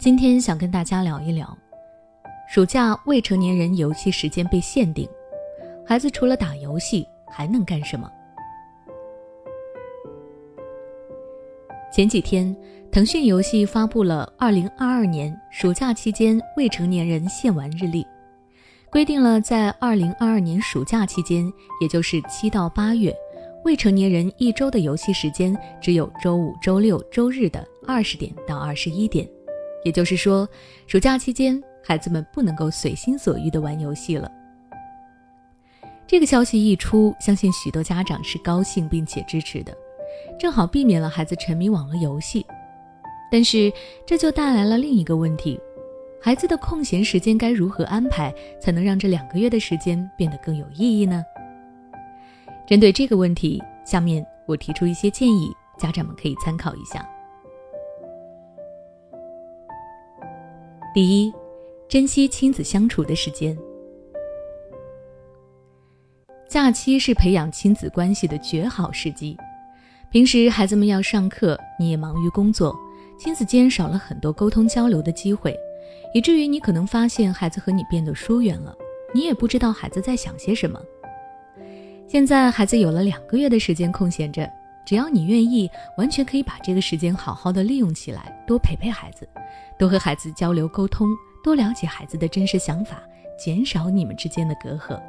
今天想跟大家聊一聊，暑假未成年人游戏时间被限定，孩子除了打游戏还能干什么？前几天，腾讯游戏发布了二零二二年暑假期间未成年人限玩日历，规定了在二零二二年暑假期间，也就是七到八月，未成年人一周的游戏时间只有周五、周六、周日的二十点到二十一点。也就是说，暑假期间，孩子们不能够随心所欲地玩游戏了。这个消息一出，相信许多家长是高兴并且支持的。正好避免了孩子沉迷网络游戏，但是这就带来了另一个问题：孩子的空闲时间该如何安排，才能让这两个月的时间变得更有意义呢？针对这个问题，下面我提出一些建议，家长们可以参考一下。第一，珍惜亲子相处的时间。假期是培养亲子关系的绝好时机。平时孩子们要上课，你也忙于工作，亲子间少了很多沟通交流的机会，以至于你可能发现孩子和你变得疏远了，你也不知道孩子在想些什么。现在孩子有了两个月的时间空闲着，只要你愿意，完全可以把这个时间好好的利用起来，多陪陪孩子，多和孩子交流沟通，多了解孩子的真实想法，减少你们之间的隔阂。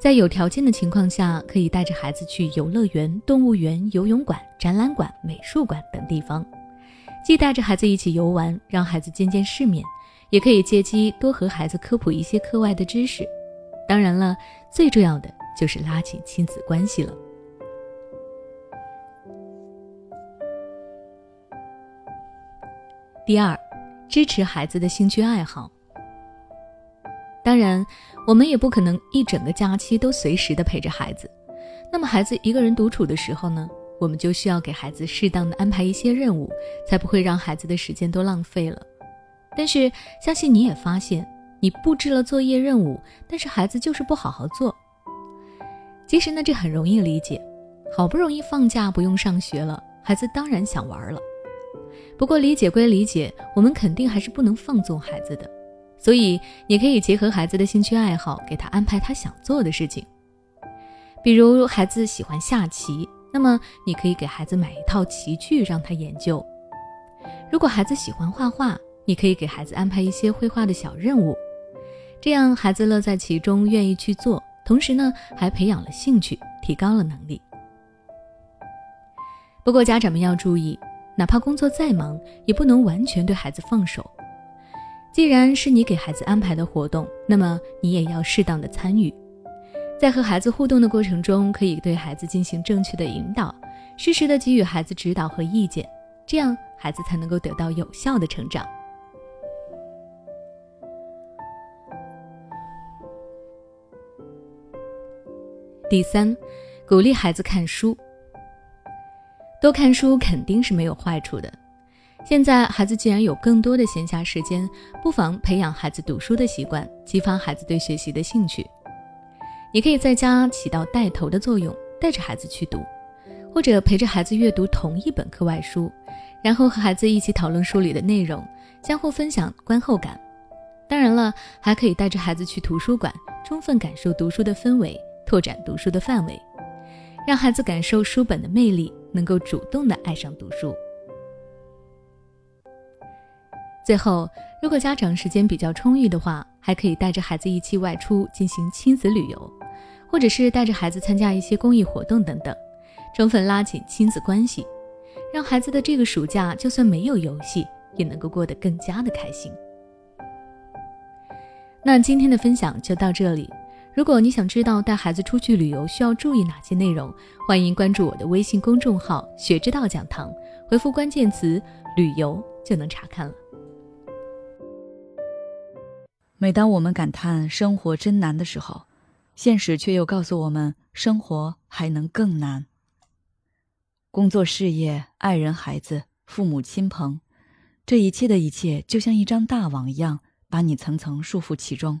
在有条件的情况下，可以带着孩子去游乐园、动物园、游泳馆、展览馆、美术馆等地方，既带着孩子一起游玩，让孩子见见世面，也可以借机多和孩子科普一些课外的知识。当然了，最重要的就是拉近亲子关系了。第二，支持孩子的兴趣爱好。当然，我们也不可能一整个假期都随时的陪着孩子。那么，孩子一个人独处的时候呢，我们就需要给孩子适当的安排一些任务，才不会让孩子的时间都浪费了。但是，相信你也发现，你布置了作业任务，但是孩子就是不好好做。其实呢，这很容易理解，好不容易放假不用上学了，孩子当然想玩了。不过，理解归理解，我们肯定还是不能放纵孩子的。所以，你可以结合孩子的兴趣爱好，给他安排他想做的事情。比如，孩子喜欢下棋，那么你可以给孩子买一套棋具让他研究。如果孩子喜欢画画，你可以给孩子安排一些绘画的小任务，这样孩子乐在其中，愿意去做，同时呢，还培养了兴趣，提高了能力。不过，家长们要注意，哪怕工作再忙，也不能完全对孩子放手。既然是你给孩子安排的活动，那么你也要适当的参与。在和孩子互动的过程中，可以对孩子进行正确的引导，适时的给予孩子指导和意见，这样孩子才能够得到有效的成长。第三，鼓励孩子看书，多看书肯定是没有坏处的。现在孩子既然有更多的闲暇时间，不妨培养孩子读书的习惯，激发孩子对学习的兴趣。你可以在家起到带头的作用，带着孩子去读，或者陪着孩子阅读同一本课外书，然后和孩子一起讨论书里的内容，相互分享观后感。当然了，还可以带着孩子去图书馆，充分感受读书的氛围，拓展读书的范围，让孩子感受书本的魅力，能够主动的爱上读书。最后，如果家长时间比较充裕的话，还可以带着孩子一起外出进行亲子旅游，或者是带着孩子参加一些公益活动等等，充分拉近亲子关系，让孩子的这个暑假就算没有游戏，也能够过得更加的开心。那今天的分享就到这里。如果你想知道带孩子出去旅游需要注意哪些内容，欢迎关注我的微信公众号“学之道讲堂”，回复关键词“旅游”就能查看了。每当我们感叹生活真难的时候，现实却又告诉我们，生活还能更难。工作、事业、爱人、孩子、父母亲朋，这一切的一切，就像一张大网一样，把你层层束缚其中。